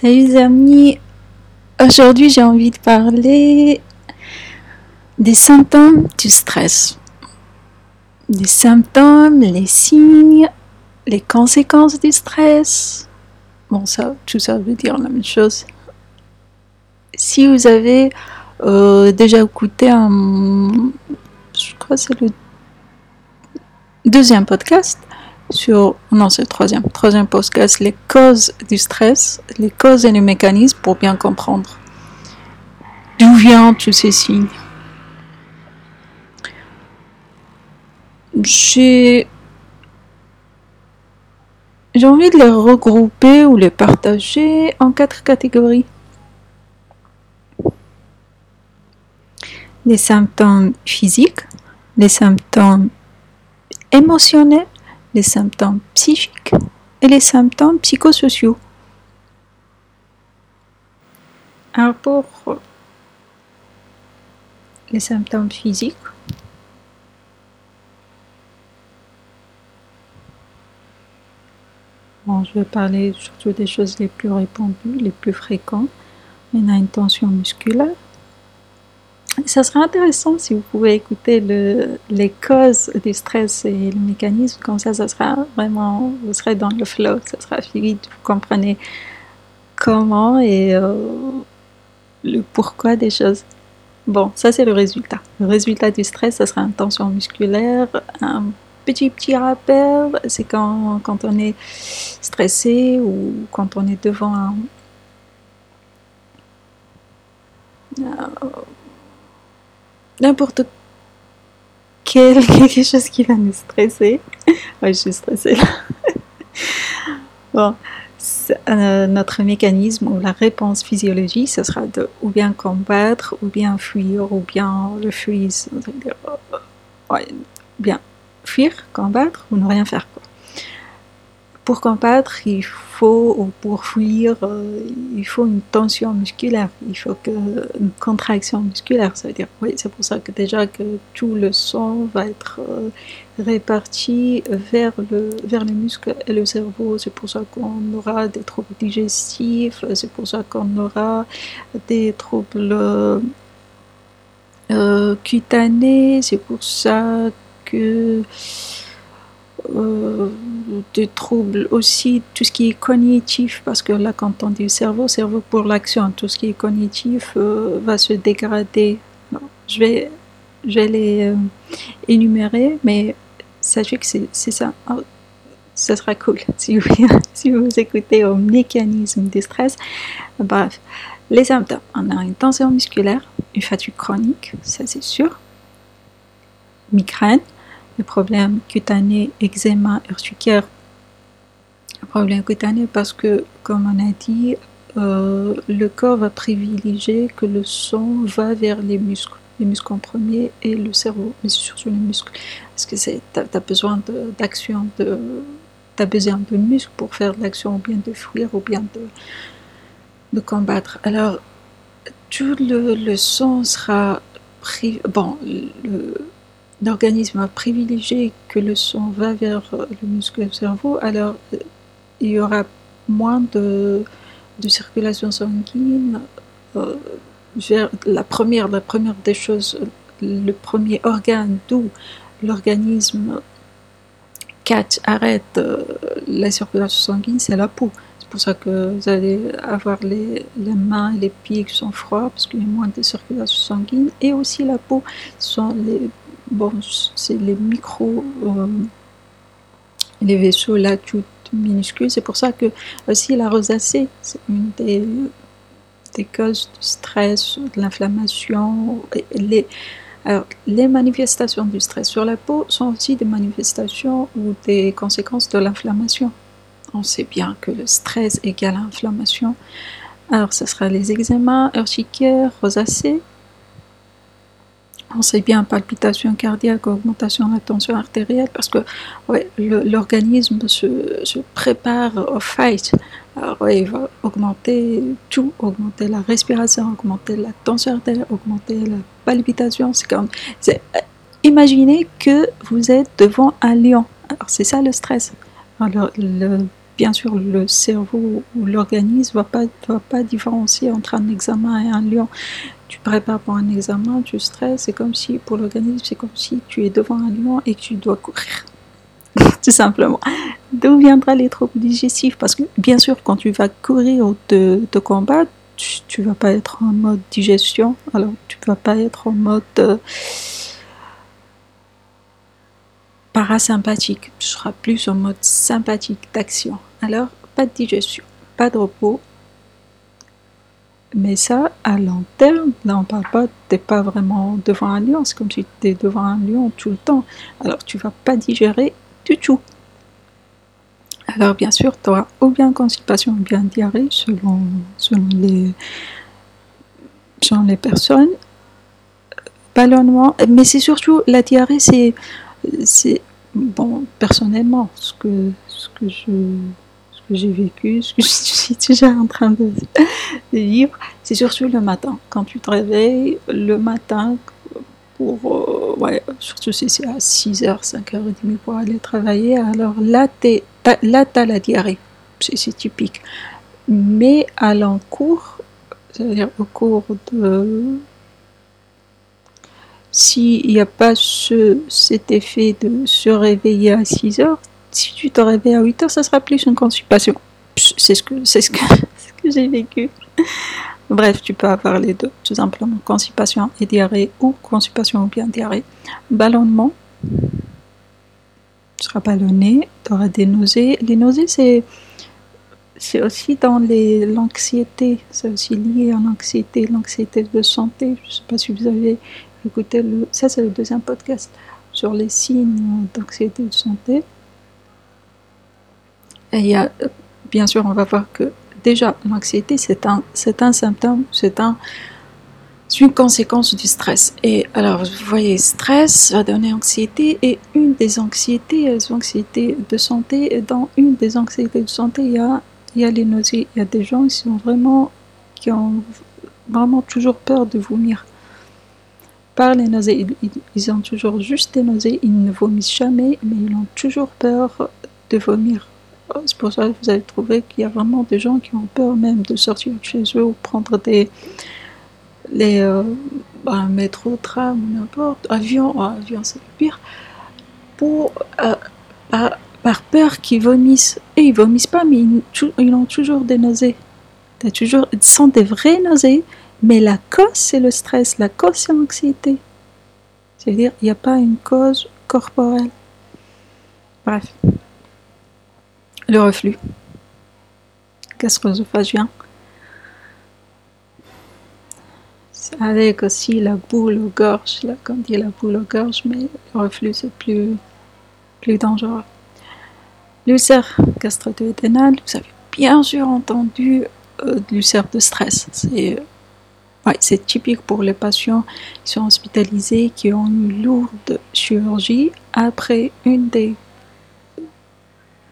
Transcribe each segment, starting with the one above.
Salut les amis, aujourd'hui j'ai envie de parler des symptômes du stress. Les symptômes, les signes, les conséquences du stress. Bon ça, tout ça veut dire la même chose. Si vous avez euh, déjà écouté un, je crois que c'est le deuxième podcast, sur, non c'est le troisième, troisième podcast, les causes du stress, les causes et les mécanismes pour bien comprendre d'où viennent tous ces signes? J'ai j'ai envie de les regrouper ou les partager en quatre catégories. Les symptômes physiques, les symptômes émotionnels, les symptômes psychiques et les symptômes psychosociaux. Alors pour les symptômes physiques, je vais parler surtout des choses les plus répandues, les plus fréquentes. On a une tension musculaire, ça serait intéressant si vous pouvez écouter le, les causes du stress et le mécanisme, comme ça, ça sera vraiment, vous serez dans le flow, ça sera fluide, vous comprenez comment et euh, le pourquoi des choses. Bon, ça c'est le résultat. Le résultat du stress, ça sera une tension musculaire, un petit petit rappel, c'est quand, quand on est stressé ou quand on est devant un, n'importe quel quelque chose qui va nous stresser. ouais, je suis stressée là. bon, euh, notre mécanisme ou la réponse physiologique, ce sera de ou bien combattre, ou bien fuir, ou bien le freeze, ouais, bien fuir, combattre ou ne rien faire. Quoi pour combattre, il faut, ou pour fuir, euh, il faut une tension musculaire, il faut une contraction musculaire. Ça dire, oui, c'est pour ça que déjà que tout le sang va être euh, réparti vers, le, vers les muscles et le cerveau. C'est pour ça qu'on aura des troubles digestifs, c'est pour ça qu'on aura des troubles euh, cutanés, c'est pour ça que des troubles aussi, tout ce qui est cognitif, parce que là, quand on dit cerveau, cerveau pour l'action, tout ce qui est cognitif euh, va se dégrader. je, vais, je vais les euh, énumérer, mais sachez que c'est ça. Oh, ça sera cool si vous, si vous écoutez au mécanisme du stress. Bref, les symptômes. On a une tension musculaire, une fatigue chronique, ça c'est sûr. Migraine, le problème cutané, eczéma, urticaire. Problème cutané parce que, comme on a dit, euh, le corps va privilégier que le sang va vers les muscles, les muscles en premier et le cerveau, mais surtout les muscles. Parce que tu as, besoin d'action, tu as besoin de muscles pour faire de l'action, ou bien de fuir, ou bien de, de combattre. Alors, tout le, le sang sera pris. Bon, le, l'organisme a privilégié que le sang va vers le muscle du cerveau, alors euh, il y aura moins de, de circulation sanguine euh, vers la première, la première des choses, le premier organe d'où l'organisme catch, arrête euh, la circulation sanguine, c'est la peau. C'est pour ça que vous allez avoir les, les, mains et les pieds qui sont froids parce qu'il y a moins de circulation sanguine et aussi la peau sont les bon, c'est les micros, euh, les vaisseaux là, tout minuscules. C'est pour ça que aussi la rosacée, c'est une des, causes du stress, de l'inflammation. Les, les manifestations du stress sur la peau sont aussi des manifestations ou des conséquences de l'inflammation. On sait bien que le stress égale inflammation. Alors, ce sera les eczémas, urticaires, rosacées, on sait bien palpitation cardiaque, augmentation de la tension artérielle, parce que l'organisme se, prépare au fight. Alors, il va augmenter tout, augmenter la respiration, augmenter la tension artérielle, augmenter la palpitation. Imaginez que vous êtes devant un lion. Alors c'est ça le stress. Alors, bien sûr, le cerveau ou l'organisme ne va pas, différencier entre un examen et un lion. Tu prépares pour un examen, tu stresses, c'est comme si, pour l'organisme, c'est comme si tu es devant un lion et que tu dois courir. Tout simplement. D'où viendra les troubles digestifs? Parce que, bien sûr, quand tu vas courir ou te, combattre, tu, ne vas pas être en mode digestion, alors tu vas pas être en mode euh, parasympathique, tu seras plus en mode sympathique d'action. Alors, pas de digestion, pas de repos. Mais ça, à long terme, là on parle pas, n'es pas vraiment devant un lion, c'est comme si tu étais devant un lion tout le temps. Alors tu vas pas digérer du tout. Alors bien sûr, tu auras ou bien constipation ou bien diarrhée selon, selon, les, selon les personnes. Ballonnement, mais c'est surtout la diarrhée, c'est, c'est bon, personnellement, ce que, ce que je que j'ai vécu, ce que je suis déjà en train de, vivre, c'est surtout le matin. Quand tu te réveilles le matin, pour, euh, ouais, surtout si c'est à 6h, 5h30 pour aller travailler, alors là, tu as la diarrhée, c'est typique. Mais à l'encours, c'est-à-dire au cours de... S'il n'y a pas ce, cet effet de se réveiller à 6 heures, si tu te réveilles à 8 heures, ça sera plus une constipation. C'est ce que, c'est ce que, ce que j'ai vécu. Bref, tu peux avoir les deux, tout simplement. Constipation et diarrhée ou constipation ou bien diarrhée. Ballonnement, tu seras ballonné, tu auras des nausées. Les nausées, c'est, c'est aussi dans l'anxiété, c'est aussi lié à l'anxiété, l'anxiété de santé. Je ne sais pas si vous avez écouté, le, ça c'est le deuxième podcast sur les signes d'anxiété de santé. Et bien sûr, on va voir que déjà, l'anxiété, c'est un, c'est un symptôme, c'est un, une conséquence du stress. Et alors, vous voyez, stress va donner anxiété, et une des anxiétés, les anxiétés de santé, dans une des anxiétés de santé, il y a, il y a les nausées. Il y a des gens qui sont vraiment, qui ont vraiment toujours peur de vomir. Par les nausées, ils ont toujours juste des nausées, ils ne vomissent jamais, mais ils ont toujours peur de vomir. C'est pour ça que vous allez trouver qu'il y a vraiment des gens qui ont peur même de sortir de chez eux ou prendre des, les euh, bah, métro, tram, n'importe, avion, avion c'est le pire, pour, euh, par, peur qu'ils vomissent. Et ils vomissent pas, mais ils, ont toujours des nausées. toujours, ils sont des vraies nausées, mais la cause c'est le stress, la cause c'est l'anxiété. C'est-à-dire, il n'y a pas une cause corporelle. Bref. Le reflux gastro-œsophagien avec aussi la boule aux gorge, là, comme dit la boule aux gorge, mais le reflux c'est plus, plus dangereux. L'ulcère gastro-duodénal, vous avez bien sûr entendu euh, l'ulcère de stress. C'est ouais, c'est typique pour les patients qui sont hospitalisés, qui ont une lourde chirurgie. Après une des,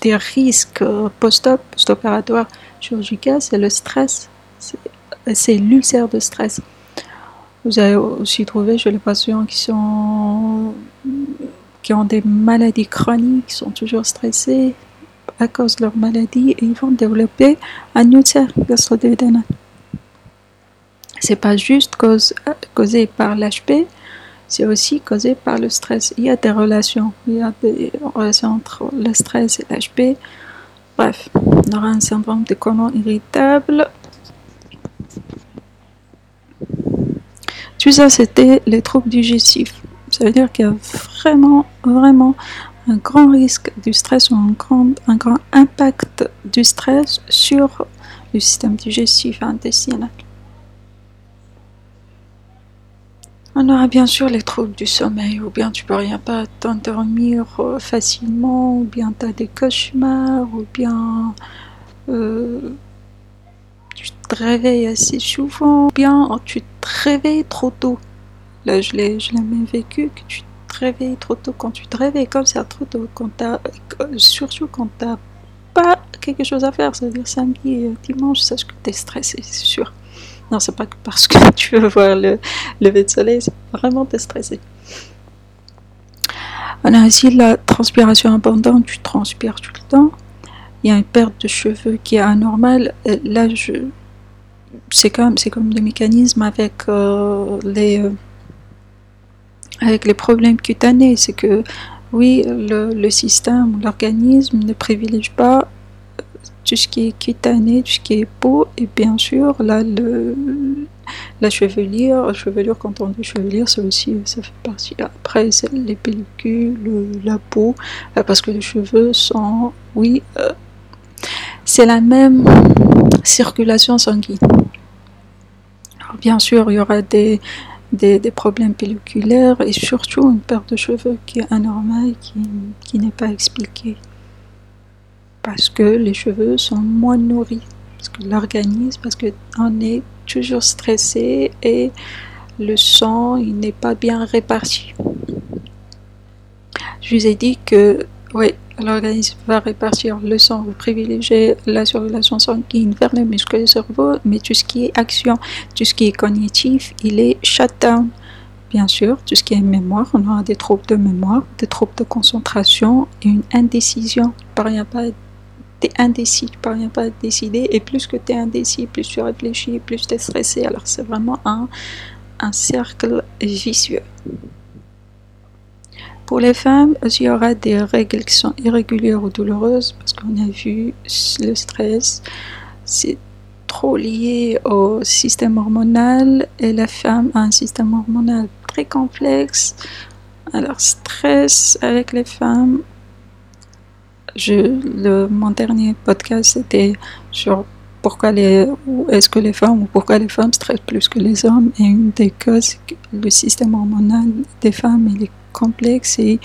des risques post-op, post-opératoires chirurgicaux, c'est le stress. C'est l'ulcère de stress. Vous avez aussi trouvé chez les patients qui sont qui ont des maladies chroniques, qui sont toujours stressés à cause de leur maladie et ils vont développer un ulcère gastro-duodénal. C'est pas juste causé par l'HP, c'est aussi causé par le stress. Il y a des relations, il y a des relations entre le stress et l'HP. Bref, on aura un syndrome de colon irritable Tout ça, c'était les troubles digestifs. Ça veut dire qu'il y a vraiment, vraiment un grand risque du stress ou un grand, un grand impact du stress sur le système digestif intestinal. On aura bien sûr les troubles du sommeil, ou bien tu peux rien pas t'endormir euh, facilement, ou bien tu as des cauchemars, ou bien euh, tu te réveilles assez souvent, ou bien tu réveilles trop tôt. Là, je l'ai, je l'ai même vécu, que tu te réveilles trop tôt. Quand tu te réveilles comme ça trop tôt, quand t'as, surtout quand tu pas quelque chose à faire, c'est-à-dire samedi et dimanche, sache que tu es stressé, c'est sûr. Non, c'est pas parce que tu veux voir le lever de soleil, c'est vraiment t'es stressé. On a aussi la transpiration abondante, tu transpires tout le temps. il y a une perte de cheveux qui est anormale, là, c'est comme, c'est comme le mécanisme avec euh, les, euh, avec les problèmes cutanés. C'est que, oui, le, le système, l'organisme ne privilégie pas tout ce qui est cutané, tout ce qui est peau, et bien sûr, là, le, la chevelure, chevelure, quand on dit chevelure, ça aussi, ça fait partie. Après, c'est les pellicules, la peau, parce que les cheveux sont, oui, c'est la même circulation sanguine. bien sûr, il y aura des, des, problèmes pelliculaires et surtout une perte de cheveux qui est anormale, qui, qui n'est pas expliquée. Parce que les cheveux sont moins nourris, parce que l'organisme, parce qu'on est toujours stressé et le sang, il n'est pas bien réparti. Je vous ai dit que, oui, l'organisme va répartir le sang, vous privilégiez la circulation sanguine vers les muscles du cerveau, mais tout ce qui est action, tout ce qui est cognitif, il est shutdown. Bien sûr, tout ce qui est mémoire, on aura des troubles de mémoire, des troubles de concentration et une indécision. Parvient indécis, tu parviens pas à décider, et plus que tu es indécis, plus tu réfléchis, plus tu es stressé. Alors c'est vraiment un, un cercle vicieux. Pour les femmes, il y aura des règles qui sont irrégulières ou douloureuses parce qu'on a vu le stress, c'est trop lié au système hormonal et la femme a un système hormonal très complexe. Alors, stress avec les femmes. Je, mon dernier podcast c'était sur pourquoi les, est-ce que les femmes ou pourquoi les femmes stressent plus que les hommes et une des causes que le système hormonal des femmes est complexe et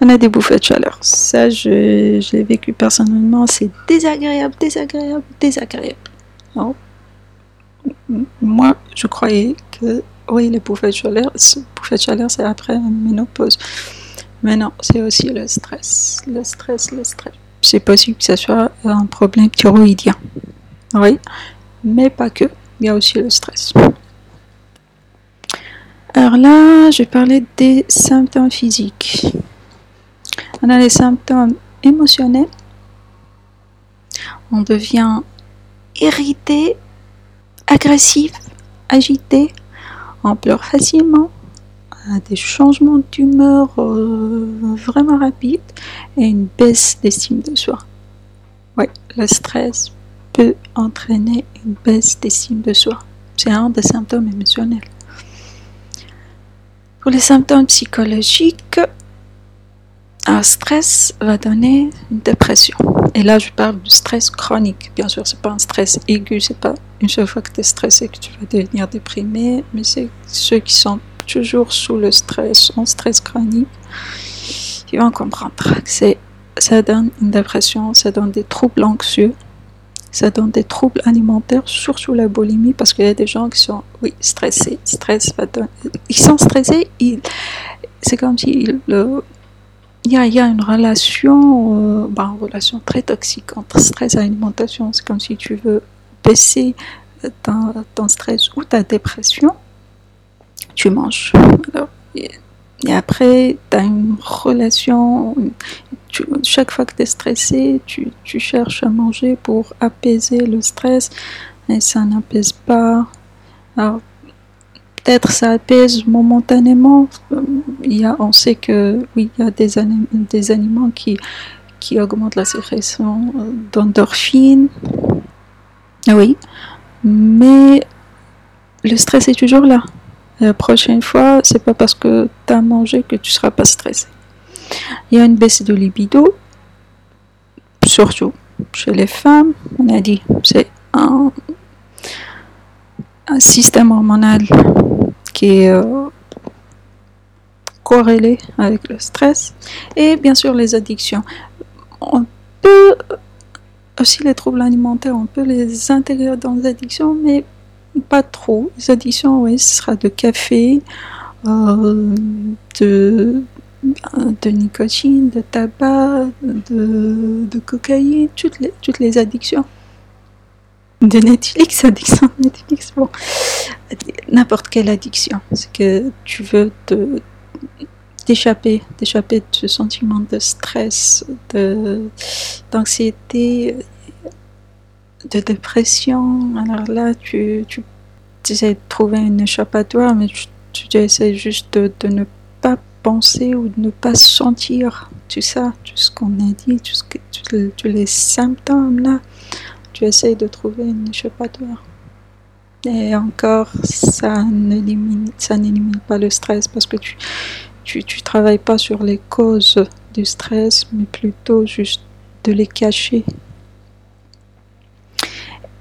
on a des bouffées de chaleur. Ça, je, l'ai vécu personnellement, c'est désagréable, désagréable, désagréable. Moi, je croyais que oui, les bouffées de chaleur, bouffées de chaleur, c'est après la ménopause. Mais non, c'est aussi le stress, le stress, le stress. C'est possible que ce soit un problème thyroïdien. Oui, mais pas que. Il y a aussi le stress. Alors là, je parler des symptômes physiques. On a les symptômes émotionnels. On devient irrité, agressif, agité. On pleure facilement. Des changements d'humeur euh, vraiment rapides et une baisse d'estime de soi. Oui, le stress peut entraîner une baisse d'estime de soi. C'est un des symptômes émotionnels. Pour les symptômes psychologiques, un stress va donner une dépression. Et là, je parle du stress chronique. Bien sûr, c'est pas un stress aigu, c'est pas une seule fois que tu es stressé que tu vas devenir déprimé, mais c'est ceux qui sont toujours sous le stress, en stress chronique, ils vont comprendre que ça donne une dépression, ça donne des troubles anxieux, ça donne des troubles alimentaires, surtout la boulimie, parce qu'il y a des gens qui sont, oui, stressés. Stress. Ils sont stressés, c'est comme si le... il, y a, il y a une relation, euh, bah, relation très toxique entre stress et alimentation. C'est comme si tu veux baisser ton, ton stress ou ta dépression, tu manges. Alors, et après, tu as une relation, chaque fois que tu es stressé, tu, tu, cherches à manger pour apaiser le stress, et ça n'apaise pas. Alors, peut-être ça apaise momentanément. Il y a, on sait que oui, il y a des, anim des aliments qui, qui augmentent la sécrétion euh, d'endorphines. Oui, mais le stress est toujours là. La prochaine fois, c'est pas parce que tu as mangé que tu seras pas stressé. Il y a une baisse de libido, surtout chez les femmes. On a dit, c'est un, système hormonal qui est euh, corrélé avec le stress et bien sûr les addictions. On peut aussi les troubles alimentaires, on peut les intégrer dans les addictions, mais pas trop. Les additions, oui, ce sera de café, euh, de, nicotine, de tabac, de, de cocaïne, toutes les, addictions. De Netflix, addiction Netflix, bon. N'importe quelle addiction. C'est que tu veux d'échapper, d'échapper de ce sentiment de stress, de, d'anxiété, de dépression. Alors là, tu, tu, essaies de trouver une échappatoire, mais tu, tu essaies juste de, de, ne pas penser ou de ne pas sentir tout ça, tout ce qu'on a dit, tout ce que, tous les symptômes là. Tu essaies de trouver une échappatoire. Et encore, ça n'élimine, ça n'élimine pas le stress parce que tu, tu, tu travailles pas sur les causes du stress, mais plutôt juste de les cacher.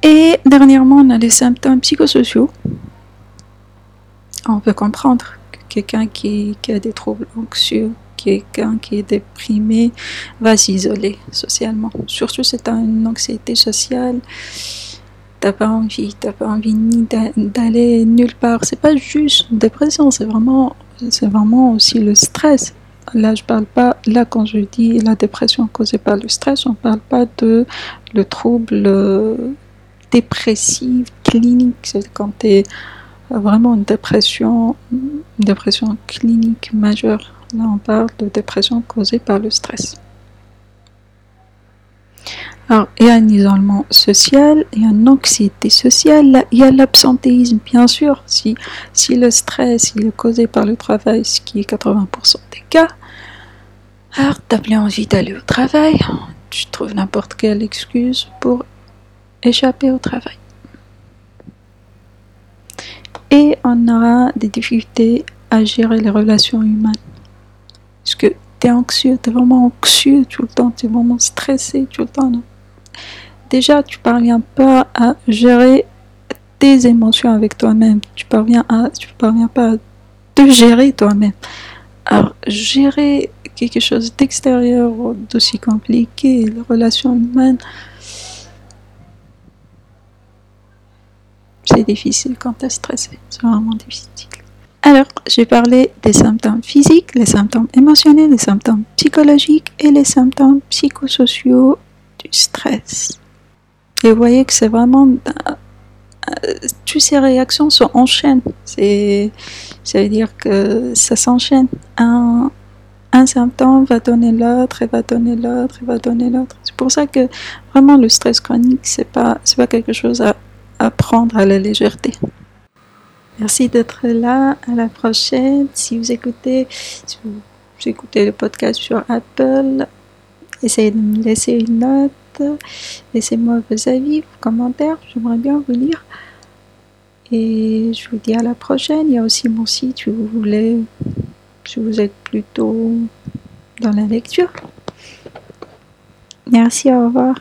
Et dernièrement, on a les symptômes psychosociaux. On peut comprendre que quelqu'un qui, a des troubles anxieux, quelqu'un qui est déprimé, va s'isoler socialement. Surtout as une anxiété sociale, t'as pas envie, t'as pas envie ni d'aller nulle part. C'est pas juste une dépression, c'est vraiment c'est vraiment aussi le stress. Là, je parle pas, là, quand je dis la dépression causée par le stress, on parle pas de le trouble euh, dépressif clinique. Quand tu es vraiment une dépression, une dépression clinique majeure. Là, on parle de dépression causée par le stress. Alors, il y a un isolement social, il y a une anxiété sociale, il y a l'absentéisme, bien sûr. Si, si le stress il est causé par le travail, ce qui est 80% des cas, alors n'as plus envie d'aller au travail, tu trouves n'importe quelle excuse pour échapper au travail. Et on aura des difficultés à gérer les relations humaines. Parce que tu es anxieux, tu es vraiment anxieux tout le temps, tu es vraiment stressé tout le temps déjà tu parviens pas à gérer tes émotions avec toi-même. Tu parviens à, tu parviens pas à te gérer toi-même. Alors, gérer quelque chose d'extérieur d'aussi compliqué, les relations humaines, c'est difficile quand tu es stressé. C'est vraiment difficile. Alors, j'ai parlé des symptômes physiques, les symptômes émotionnels, les symptômes psychologiques et les symptômes psychosociaux du stress. Et vous voyez que c'est vraiment euh, toutes ces réactions s'enchaînent. C'est, ça veut dire que ça s'enchaîne. Un, un symptôme va donner l'autre, et va donner l'autre, et va donner l'autre. C'est pour ça que vraiment le stress chronique, c'est pas, pas quelque chose à, à prendre à la légèreté. Merci d'être là. À la prochaine. Si vous écoutez, si vous écoutez le podcast sur Apple, essayez de me laisser une note Laissez-moi vos avis, vos commentaires, j'aimerais bien vous lire. Et je vous dis à la prochaine. Il y a aussi mon site si vous voulez, si vous êtes plutôt dans la lecture. Merci, au revoir.